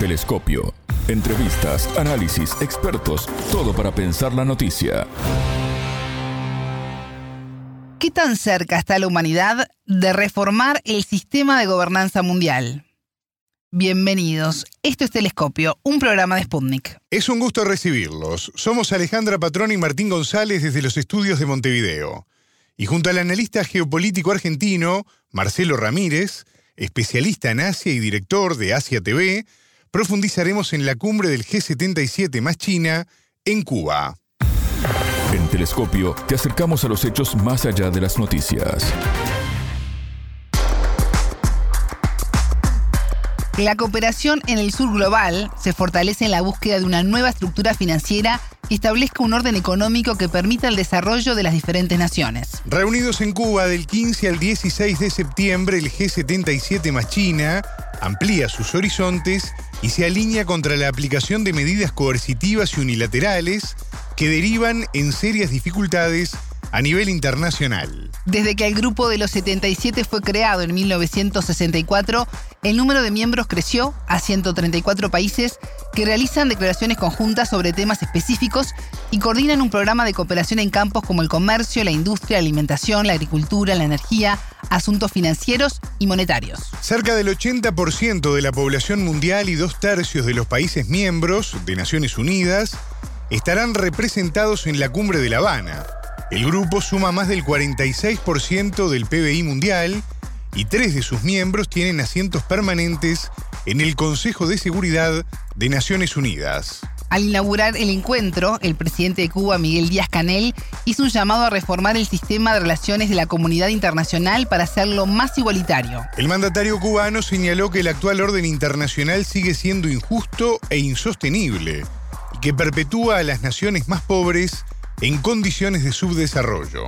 Telescopio. Entrevistas, análisis, expertos, todo para pensar la noticia. ¿Qué tan cerca está la humanidad de reformar el sistema de gobernanza mundial? Bienvenidos. Esto es Telescopio, un programa de Sputnik. Es un gusto recibirlos. Somos Alejandra Patrón y Martín González desde los estudios de Montevideo. Y junto al analista geopolítico argentino, Marcelo Ramírez, especialista en Asia y director de Asia TV, profundizaremos en la cumbre del G77 más China en Cuba. En Telescopio te acercamos a los hechos más allá de las noticias. La cooperación en el sur global se fortalece en la búsqueda de una nueva estructura financiera que establezca un orden económico que permita el desarrollo de las diferentes naciones. Reunidos en Cuba del 15 al 16 de septiembre, el G77 más China amplía sus horizontes y se alinea contra la aplicación de medidas coercitivas y unilaterales que derivan en serias dificultades a nivel internacional. Desde que el Grupo de los 77 fue creado en 1964, el número de miembros creció a 134 países que realizan declaraciones conjuntas sobre temas específicos y coordinan un programa de cooperación en campos como el comercio, la industria, la alimentación, la agricultura, la energía, asuntos financieros y monetarios. Cerca del 80% de la población mundial y dos tercios de los países miembros de Naciones Unidas estarán representados en la cumbre de La Habana. El grupo suma más del 46% del PBI mundial y tres de sus miembros tienen asientos permanentes en el Consejo de Seguridad de Naciones Unidas. Al inaugurar el encuentro, el presidente de Cuba, Miguel Díaz Canel, hizo un llamado a reformar el sistema de relaciones de la comunidad internacional para hacerlo más igualitario. El mandatario cubano señaló que el actual orden internacional sigue siendo injusto e insostenible y que perpetúa a las naciones más pobres en condiciones de subdesarrollo.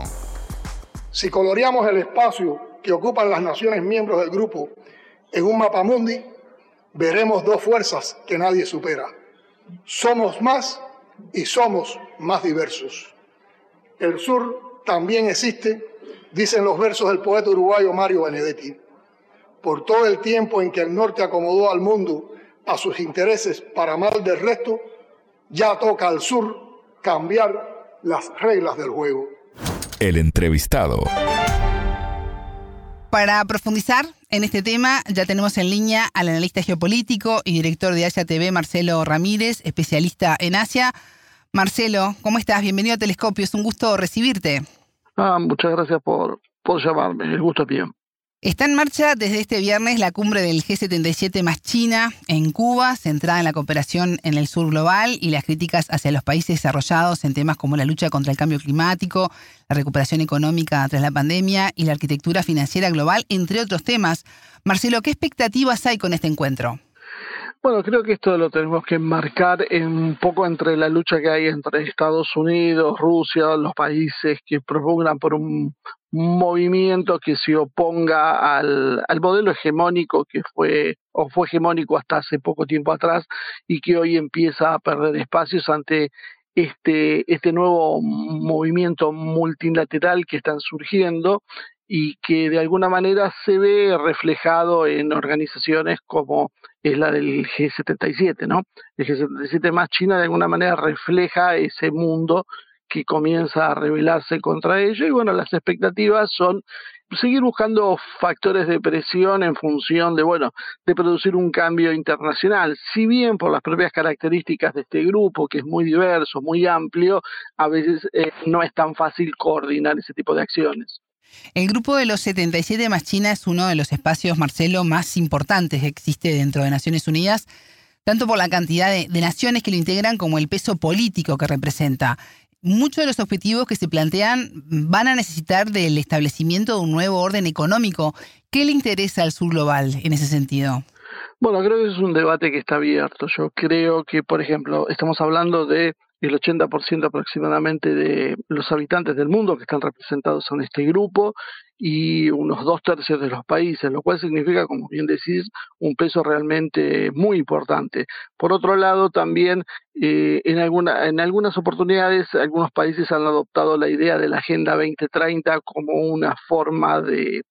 Si coloreamos el espacio que ocupan las naciones miembros del grupo en un mapa mundi, veremos dos fuerzas que nadie supera. Somos más y somos más diversos. El sur también existe, dicen los versos del poeta uruguayo Mario Benedetti. Por todo el tiempo en que el norte acomodó al mundo a sus intereses para mal del resto, ya toca al sur cambiar las reglas del juego. El entrevistado. Para profundizar en este tema, ya tenemos en línea al analista geopolítico y director de Asia TV, Marcelo Ramírez, especialista en Asia. Marcelo, ¿cómo estás? Bienvenido a Telescopio, es un gusto recibirte. Ah, muchas gracias por, por llamarme, el gusto es mío. Está en marcha desde este viernes la cumbre del G77 más China en Cuba, centrada en la cooperación en el sur global y las críticas hacia los países desarrollados en temas como la lucha contra el cambio climático, la recuperación económica tras la pandemia y la arquitectura financiera global, entre otros temas. Marcelo, ¿qué expectativas hay con este encuentro? Bueno, creo que esto lo tenemos que enmarcar en un poco entre la lucha que hay entre Estados Unidos, Rusia, los países que propugnan por un movimiento que se oponga al, al modelo hegemónico que fue o fue hegemónico hasta hace poco tiempo atrás y que hoy empieza a perder espacios ante este, este nuevo movimiento multilateral que están surgiendo y que de alguna manera se ve reflejado en organizaciones como es la del G77, ¿no? El G77 más China de alguna manera refleja ese mundo que comienza a rebelarse contra ello y bueno, las expectativas son seguir buscando factores de presión en función de, bueno, de producir un cambio internacional. Si bien por las propias características de este grupo, que es muy diverso, muy amplio, a veces eh, no es tan fácil coordinar ese tipo de acciones. El grupo de los 77 más China es uno de los espacios, Marcelo, más importantes que existe dentro de Naciones Unidas, tanto por la cantidad de, naciones que lo integran como el peso político que representa. Muchos de los objetivos que se plantean van a necesitar del establecimiento de un nuevo orden económico. ¿Qué le interesa al sur global en ese sentido? Bueno, creo que es un debate que está abierto. Yo creo que, por ejemplo, estamos hablando de el 80% aproximadamente de los habitantes del mundo que están representados en este grupo y unos dos tercios de los países, lo cual significa, como bien decís, un peso realmente muy importante. Por otro lado, también eh, en, alguna, en algunas oportunidades algunos países han adoptado la idea de la Agenda 2030 como una forma de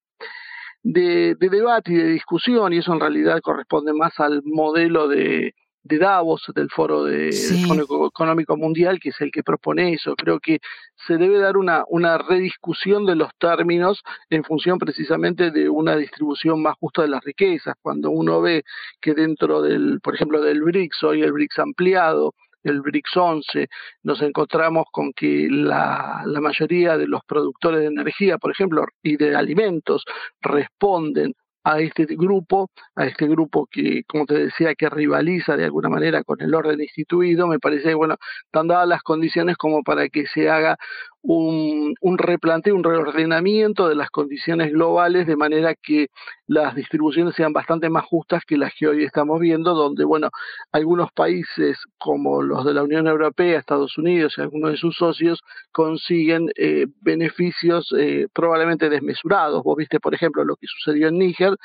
de, debate y de discusión, y eso en realidad corresponde más al modelo de, de Davos, del Foro de, Económico Mundial, que es el que propone eso. Creo que se debe dar una, una rediscusión de los términos en función precisamente de una distribución más justa de las riquezas. Cuando uno ve que dentro del, por ejemplo, del BRICS, hoy el BRICS ampliado, el BRICS 11, nos encontramos con que la, la mayoría de los productores de energía, por ejemplo, y de alimentos, responden a este grupo, a este grupo que, como te decía, que rivaliza de alguna manera con el orden instituido, me parece, bueno, están dadas las condiciones como para que se haga un, un replanteo, un reordenamiento de las condiciones globales de manera que las distribuciones sean bastante más justas que las que hoy estamos viendo, donde, bueno, algunos países como los de la Unión Europea, Estados Unidos y algunos de sus socios consiguen eh, beneficios eh, probablemente desmesurados. Vos viste, por ejemplo, lo que sucedió en Níger,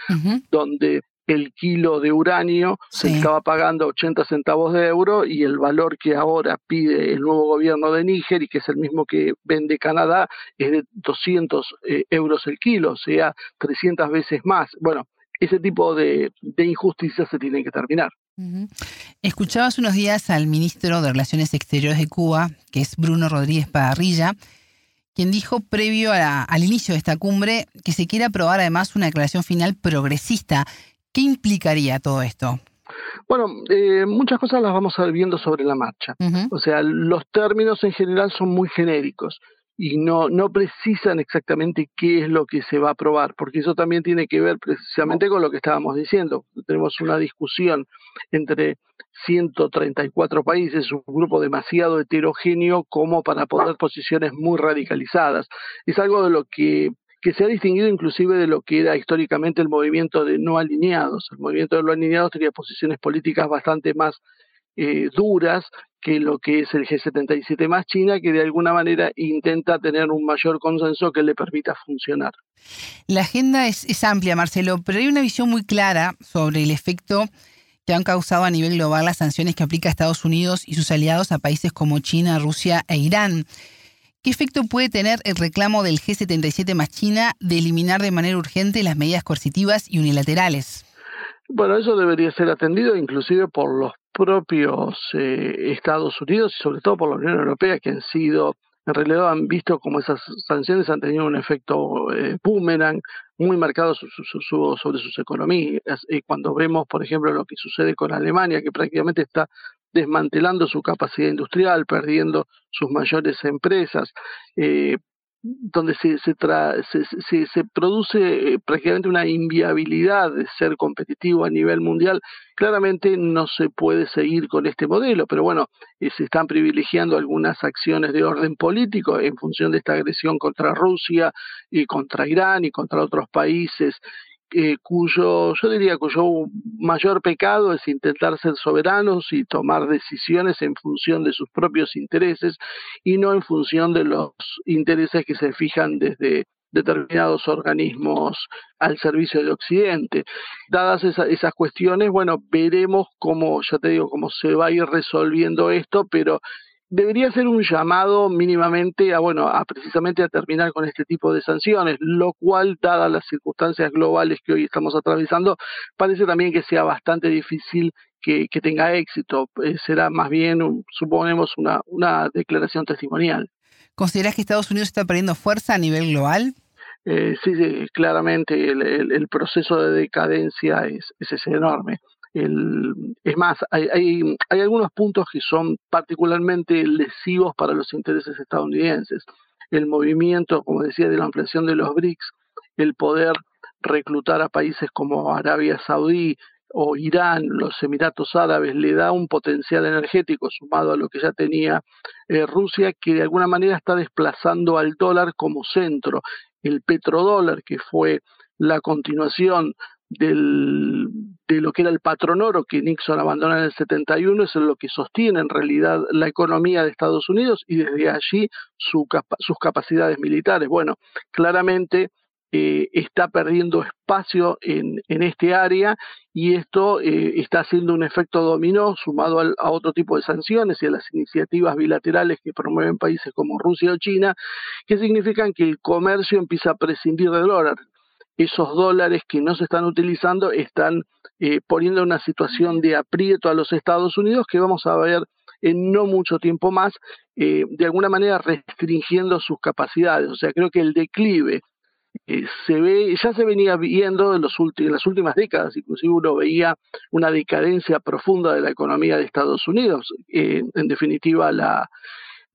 donde el kilo de uranio se estaba pagando 80 centavos de euro y el valor que ahora pide el nuevo gobierno de Níger y que es el mismo que vende Canadá es de 200 eh, euros el kilo, o sea, 300 veces más. Bueno, ese tipo de, de injusticias se tienen que terminar. Escuchabas unos días al ministro de Relaciones Exteriores de Cuba, que es Bruno Rodríguez Padarrilla, quien dijo previo al inicio de esta cumbre que se quiere aprobar además una declaración final progresista ¿Qué implicaría todo esto? Bueno, eh, muchas cosas las vamos a ir viendo sobre la marcha. O sea, los términos en general son muy genéricos y no, no precisan exactamente qué es lo que se va a aprobar, porque eso también tiene que ver precisamente con lo que estábamos diciendo. Tenemos una discusión entre 134 países, un grupo demasiado heterogéneo como para poder posiciones muy radicalizadas. Es algo de lo que que se ha distinguido inclusive de lo que era históricamente el movimiento de no alineados. El movimiento de no alineados tenía posiciones políticas bastante más eh, duras que lo que es el G77 más China, que de alguna manera intenta tener un mayor consenso que le permita funcionar. La agenda es, es amplia, Marcelo, pero hay una visión muy clara sobre el efecto que han causado a nivel global las sanciones que aplica Estados Unidos y sus aliados a países como China, Rusia e Irán. ¿Qué efecto puede tener el reclamo del G77 más China de eliminar de manera urgente las medidas coercitivas y unilaterales? Bueno, eso debería ser atendido inclusive por los propios eh, Estados Unidos y sobre todo por la Unión Europea que han sido, en realidad han visto como esas sanciones han tenido un efecto eh, boomerang muy marcado sobre sus economías. Y cuando vemos, por ejemplo, lo que sucede con Alemania, que prácticamente está desmantelando su capacidad industrial, perdiendo sus mayores empresas, eh, donde se, se, produce eh, prácticamente una inviabilidad de ser competitivo a nivel mundial, claramente no se puede seguir con este modelo, pero bueno, eh, se están privilegiando algunas acciones de orden político en función de esta agresión contra Rusia y contra Irán y contra otros países eh, cuyo, yo diría, cuyo mayor pecado es intentar ser soberanos y tomar decisiones en función de sus propios intereses y no en función de los intereses que se fijan desde determinados organismos al servicio de Occidente. Dadas esas cuestiones, bueno, veremos cómo, ya te digo, cómo se va a ir resolviendo esto, pero debería ser un llamado mínimamente a, bueno, a precisamente a terminar con este tipo de sanciones, lo cual, dadas las circunstancias globales que hoy estamos atravesando, parece también que sea bastante difícil que, tenga éxito. Eh, será más bien, suponemos, una, una declaración testimonial. ¿Consideras que Estados Unidos está perdiendo fuerza a nivel global? Eh, sí, sí, claramente el, el, proceso de decadencia es, es enorme es más, hay, hay, hay, algunos puntos que son particularmente lesivos para los intereses estadounidenses. El movimiento, como decía, de la ampliación de los BRICS, el poder reclutar a países como Arabia Saudí o Irán, los Emiratos Árabes, le da un potencial energético sumado a lo que ya tenía eh, Rusia, que de alguna manera está desplazando al dólar como centro. El petrodólar, que fue la continuación del, de lo que era el patronoro que Nixon abandona en el 71, es lo que sostiene en realidad la economía de Estados Unidos y desde allí su sus capacidades militares. Bueno, claramente eh, está perdiendo espacio en, en, este área y esto eh, está haciendo un efecto dominó sumado a otro tipo de sanciones y a las iniciativas bilaterales que promueven países como Rusia o China, que significan que el comercio empieza a prescindir del dólar esos dólares que no se están utilizando están eh, poniendo una situación de aprieto a los Estados Unidos que vamos a ver en no mucho tiempo más, eh, de alguna manera restringiendo sus capacidades. O sea, creo que el declive eh, se ve, ya se venía viendo en, los en las últimas décadas, inclusive uno veía una decadencia profunda de la economía de Estados Unidos. en definitiva, la,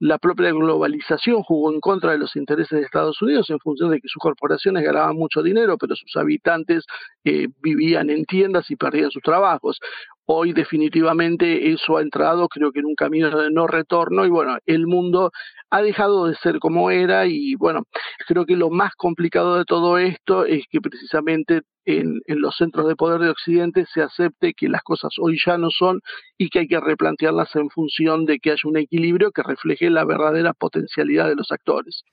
la propia globalización jugó en contra de los intereses de Estados Unidos en función de que sus corporaciones ganaban mucho dinero, pero sus habitantes eh, vivían en tiendas y perdían sus trabajos. Hoy definitivamente eso ha entrado, creo que en un camino de no retorno y bueno, el mundo ha dejado de ser como era y bueno, creo que lo más complicado de todo esto es que precisamente en, los centros de poder de Occidente se acepte que las cosas hoy ya no son y que hay que replantearlas en función de que haya un equilibrio que refleje la verdadera potencialidad de los actores.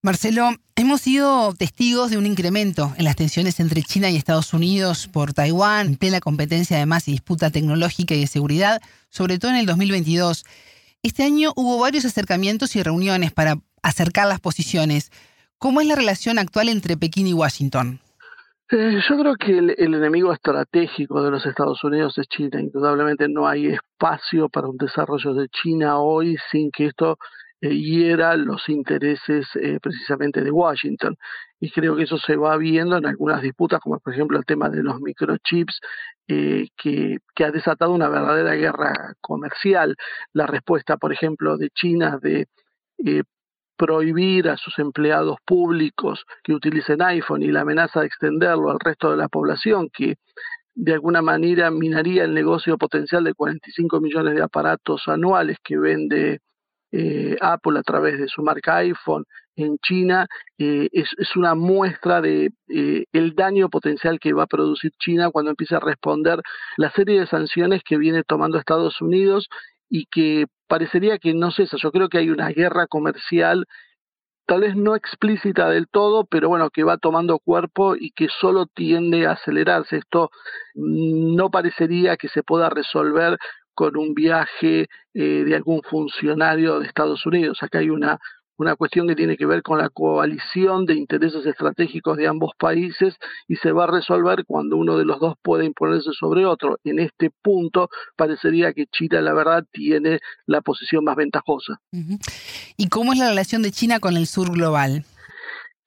Marcelo, hemos sido testigos de un incremento en las tensiones entre China y Estados Unidos por Taiwán, en plena competencia además y disputa tecnológica y de seguridad, sobre todo en el 2022. Este año hubo varios acercamientos y reuniones para acercar las posiciones. ¿Cómo es la relación actual entre Pekín y Washington? Eh, yo creo que el, enemigo estratégico de los Estados Unidos es China. Indudablemente no hay espacio para un desarrollo de China hoy sin que esto eh, hiera los intereses eh, precisamente de Washington. Y creo que eso se va viendo en algunas disputas, como por ejemplo el tema de los microchips, que, que, ha desatado una verdadera guerra comercial. La respuesta, por ejemplo, de China de prohibir a sus empleados públicos que utilicen iPhone y la amenaza de extenderlo al resto de la población, que de alguna manera minaría el negocio potencial de 45 millones de aparatos anuales que vende eh, Apple a través de su marca iPhone en China eh, es, una muestra de eh, el daño potencial que va a producir China cuando empiece a responder la serie de sanciones que viene tomando Estados Unidos y que parecería que no cesa. Yo creo que hay una guerra comercial, tal vez no explícita del todo, pero bueno, que va tomando cuerpo y que solo tiende a acelerarse. Esto no parecería que se pueda resolver con un viaje eh, de algún funcionario de Estados Unidos. Acá hay una una cuestión que tiene que ver con la coalición de intereses estratégicos de ambos países y se va a resolver cuando uno de los dos puede imponerse sobre otro. En este punto parecería que China, la verdad, tiene la posición más ventajosa. ¿Y cómo es la relación de China con el sur global?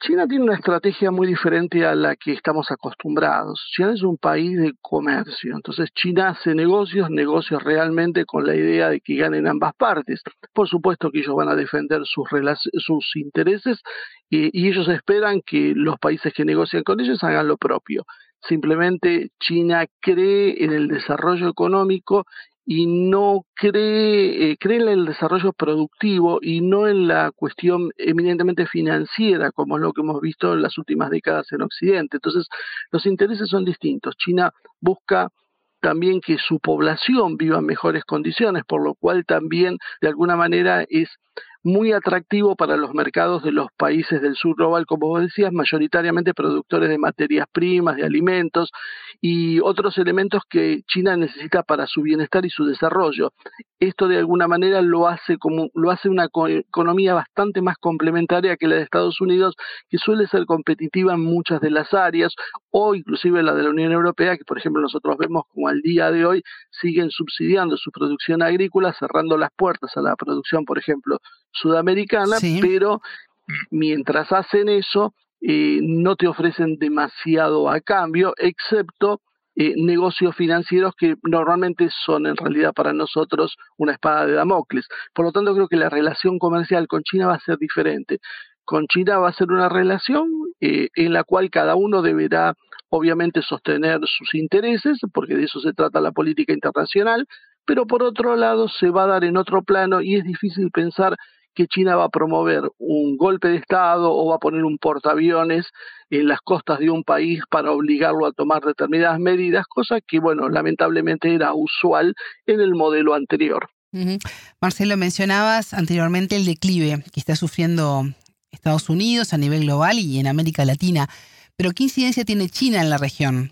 China tiene una estrategia muy diferente a la que estamos acostumbrados. China es un país de comercio, entonces China hace negocios, negocios realmente con la idea de que ganen ambas partes. Por supuesto que ellos van a defender sus, sus intereses y ellos esperan que los países que negocian con ellos hagan lo propio. Simplemente China cree en el desarrollo económico y no cree, eh, cree en el desarrollo productivo y no en la cuestión eminentemente financiera, como es lo que hemos visto en las últimas décadas en Occidente. Entonces, los intereses son distintos. China busca también que su población viva en mejores condiciones, por lo cual también de alguna manera es muy atractivo para los mercados de los países del sur global, como vos decías, mayoritariamente productores de materias primas, de alimentos y otros elementos que China necesita para su bienestar y su desarrollo. Esto de alguna manera lo hace como lo hace una economía bastante más complementaria que la de Estados Unidos, que suele ser competitiva en muchas de las áreas o inclusive la de la Unión Europea, que por ejemplo nosotros vemos como al día de hoy siguen subsidiando su producción agrícola, cerrando las puertas a la producción, por ejemplo, sudamericana, pero mientras hacen eso, eh, no te ofrecen demasiado a cambio, excepto eh, negocios financieros que normalmente son en realidad para nosotros una espada de Damocles. Por lo tanto, creo que la relación comercial con China va a ser diferente. Con China va a ser una relación eh, en la cual cada uno deberá obviamente sostener sus intereses, porque de eso se trata la política internacional, pero por otro lado se va a dar en otro plano y es difícil pensar que China va a promover un golpe de Estado o va a poner un portaaviones en las costas de un país para obligarlo a tomar determinadas medidas, cosa que, bueno, lamentablemente era usual en el modelo anterior. Marcelo, mencionabas anteriormente el declive que está sufriendo Estados Unidos a nivel global y en América Latina, pero ¿qué incidencia tiene China en la región?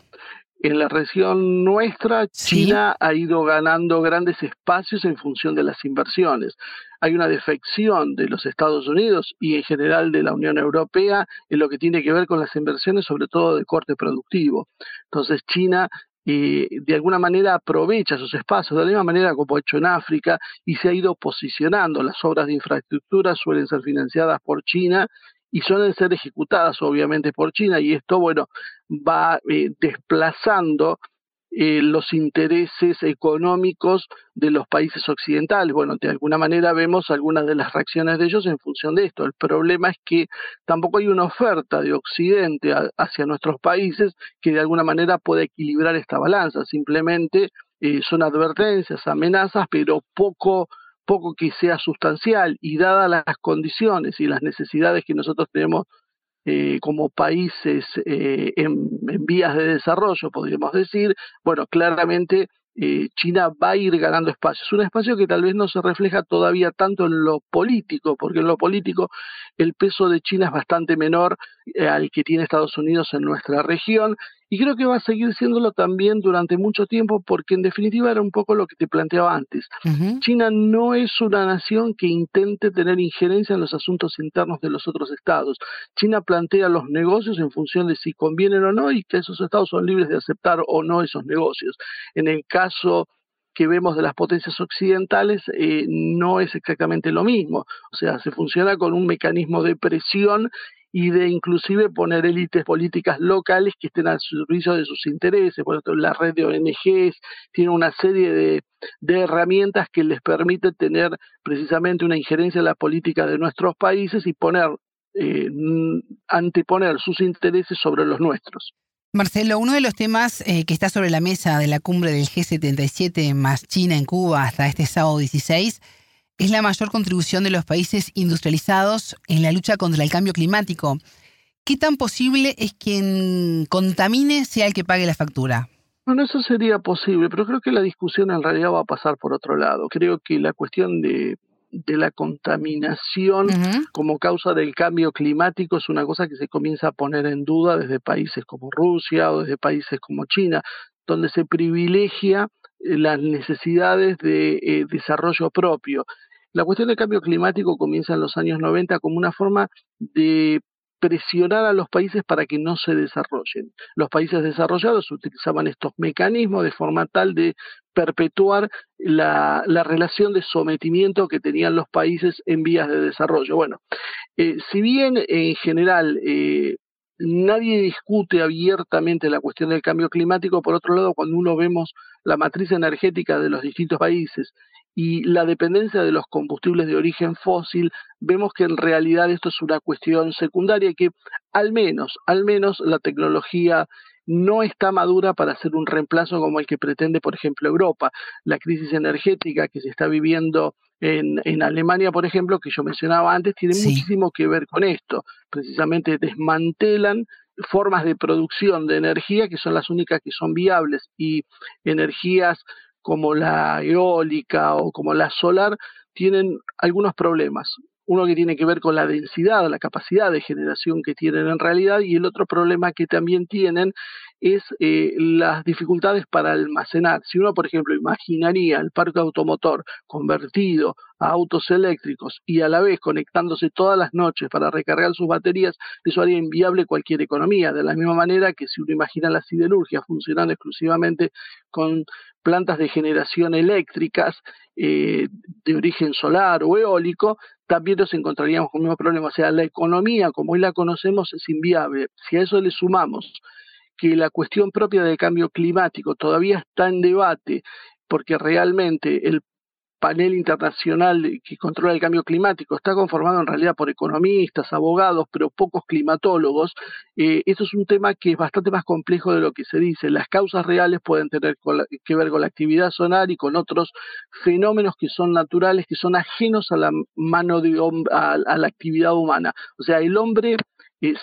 En la región nuestra, China ha ido ganando grandes espacios en función de las inversiones. Hay una defección de los Estados Unidos y en general de la Unión Europea en lo que tiene que ver con las inversiones, sobre todo de corte productivo. Entonces, China eh, de alguna manera aprovecha esos espacios, de la misma manera como ha hecho en África, y se ha ido posicionando. Las obras de infraestructura suelen ser financiadas por China y suelen ser ejecutadas obviamente por China y esto, bueno, va eh, desplazando eh, los intereses económicos de los países occidentales. Bueno, de alguna manera vemos algunas de las reacciones de ellos en función de esto. El problema es que tampoco hay una oferta de Occidente hacia nuestros países que de alguna manera pueda equilibrar esta balanza. Simplemente eh, son advertencias, amenazas, pero poco poco que sea sustancial y dadas las condiciones y las necesidades que nosotros tenemos eh, como países eh, en, vías de desarrollo, podríamos decir, bueno, claramente eh, China va a ir ganando espacio. Es un espacio que tal vez no se refleja todavía tanto en lo político, porque en lo político el peso de China es bastante menor al que tiene Estados Unidos en nuestra región y creo que va a seguir siéndolo también durante mucho tiempo porque en definitiva era un poco lo que te planteaba antes. China no es una nación que intente tener injerencia en los asuntos internos de los otros estados. China plantea los negocios en función de si convienen o no y que esos estados son libres de aceptar o no esos negocios. En el caso que vemos de las potencias occidentales eh, no es exactamente lo mismo. O sea, se funciona con un mecanismo de presión y de inclusive poner élites políticas locales que estén al servicio de sus intereses. Por ejemplo, la red de ONGs tiene una serie de, herramientas que les permite tener precisamente una injerencia en la política de nuestros países y poner, eh, anteponer sus intereses sobre los nuestros. Marcelo, uno de los temas eh, que está sobre la mesa de la cumbre del G77 más China en Cuba hasta este sábado 16 es la mayor contribución de los países industrializados en la lucha contra el cambio climático. ¿Qué tan posible es que quien contamine sea el que pague la factura? Bueno, eso sería posible, pero creo que la discusión en realidad va a pasar por otro lado. Creo que la cuestión de, la contaminación como causa del cambio climático es una cosa que se comienza a poner en duda desde países como Rusia o desde países como China, donde se privilegia eh, las necesidades de eh, desarrollo propio la cuestión del cambio climático comienza en los años 90 como una forma de presionar a los países para que no se desarrollen. Los países desarrollados utilizaban estos mecanismos de forma tal de perpetuar la, relación de sometimiento que tenían los países en vías de desarrollo. Bueno, eh, si bien en general eh, nadie discute abiertamente la cuestión del cambio climático, por otro lado, cuando uno vemos la matriz energética de los distintos países y la dependencia de los combustibles de origen fósil, vemos que en realidad esto es una cuestión secundaria que al menos, al menos la tecnología no está madura para hacer un reemplazo como el que pretende, por ejemplo, Europa. La crisis energética que se está viviendo en, en Alemania, por ejemplo, que yo mencionaba antes, tiene muchísimo que ver con esto. Precisamente desmantelan formas de producción de energía que son las únicas que son viables y energías como la eólica o como la solar tienen algunos problemas. Uno que tiene que ver con la densidad, la capacidad de generación que tienen en realidad y el otro problema que también tienen es eh, las dificultades para almacenar. Si uno, por ejemplo, imaginaría el parque automotor convertido a autos eléctricos y a la vez conectándose todas las noches para recargar sus baterías, eso haría inviable cualquier economía. De la misma manera que si uno imagina la siderurgia funcionando exclusivamente con plantas de generación eléctricas eh, de origen solar o eólico, también nos encontraríamos con el mismo problema. O sea, la economía como hoy la conocemos es inviable. Si a eso le sumamos que la cuestión propia del cambio climático todavía está en debate, porque realmente el panel internacional que controla el cambio climático está conformado en realidad por economistas, abogados, pero pocos climatólogos. Eh, eso es un tema que es bastante más complejo de lo que se dice. Las causas reales pueden tener que ver con la actividad solar y con otros fenómenos que son naturales, que son ajenos a la mano de a la actividad humana. O sea, el hombre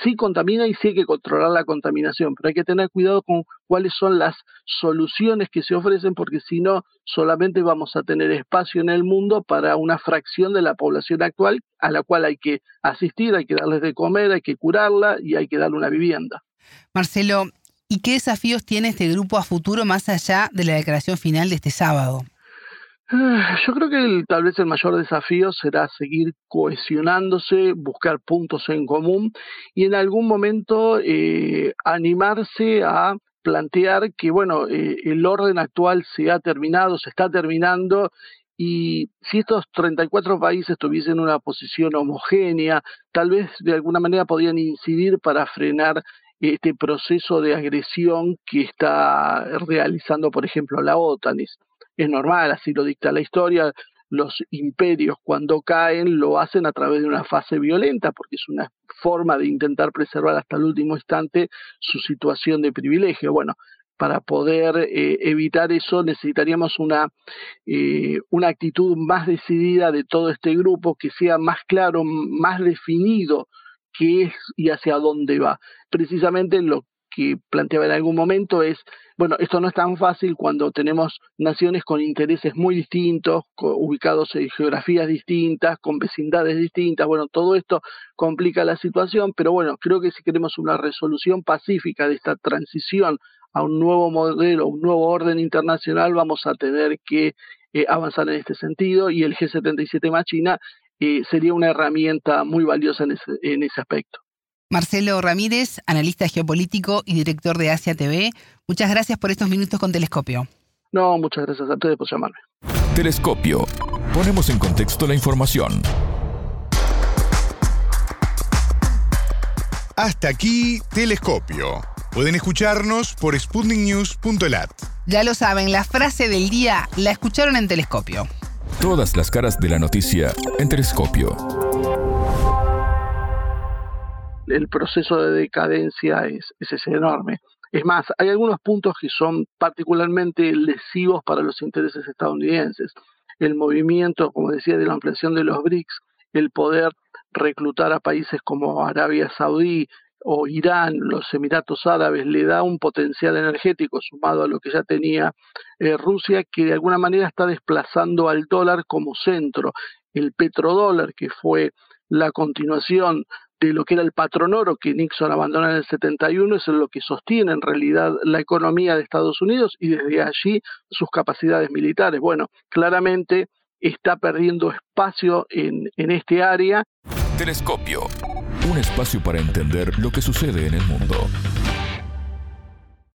sí contamina y sí hay que controlar la contaminación, pero hay que tener cuidado con cuáles son las soluciones que se ofrecen, porque si no, solamente vamos a tener espacio en el mundo para una fracción de la población actual a la cual hay que asistir, hay que darles de comer, hay que curarla y hay que darle una vivienda. Marcelo, ¿Y qué desafíos tiene este grupo a futuro más allá de la declaración final de este sábado? Ah, yo creo que tal vez el mayor desafío será seguir cohesionándose, buscar puntos en común y en algún momento eh, animarse a plantear que, bueno, eh, el orden actual se ha terminado, se está terminando y si estos 34 países tuviesen una posición homogénea, tal vez de alguna manera podrían incidir para frenar este proceso de agresión que está realizando, por ejemplo, la OTAN normal, así lo dicta la historia, los imperios cuando caen lo hacen a través de una fase violenta, porque es una forma de intentar preservar hasta el último instante su situación de privilegio. Bueno, para poder eh, evitar eso necesitaríamos una, eh, una actitud más decidida de todo este grupo, que sea más claro, más definido qué es y hacia dónde va. Precisamente lo que planteaba en algún momento es, bueno, esto no es tan fácil cuando tenemos naciones con intereses muy distintos, ubicados en geografías distintas, con vecindades distintas, bueno, todo esto complica la situación, pero bueno, creo que si queremos una resolución pacífica de esta transición a un nuevo modelo, un nuevo orden internacional, vamos a tener que eh, avanzar en este sentido y el G77 más China eh, sería una herramienta muy valiosa en ese, en ese aspecto. Marcelo Ramírez, analista geopolítico y director de Asia TV, muchas gracias por estos minutos con Telescopio. No, muchas gracias a ustedes por llamarme. Telescopio. Ponemos en contexto la información. Hasta aquí, Telescopio. Pueden escucharnos por sputniknews.lat. Ya lo saben, la frase del día la escucharon en Telescopio. Todas las caras de la noticia en Telescopio el proceso de decadencia es, es, enorme. Es más, hay algunos puntos que son particularmente lesivos para los intereses estadounidenses. El movimiento, como decía, de la ampliación de los BRICS, el poder reclutar a países como Arabia Saudí o Irán, los Emiratos Árabes, le da un potencial energético sumado a lo que ya tenía eh, Rusia, que de alguna manera está desplazando al dólar como centro. El petrodólar, que fue la continuación de lo que era el patrón oro que Nixon abandona en el 71, es lo que sostiene en realidad la economía de Estados Unidos y desde allí sus capacidades militares. Bueno, claramente está perdiendo espacio en, en este área. Telescopio, un espacio para entender lo que sucede en el mundo.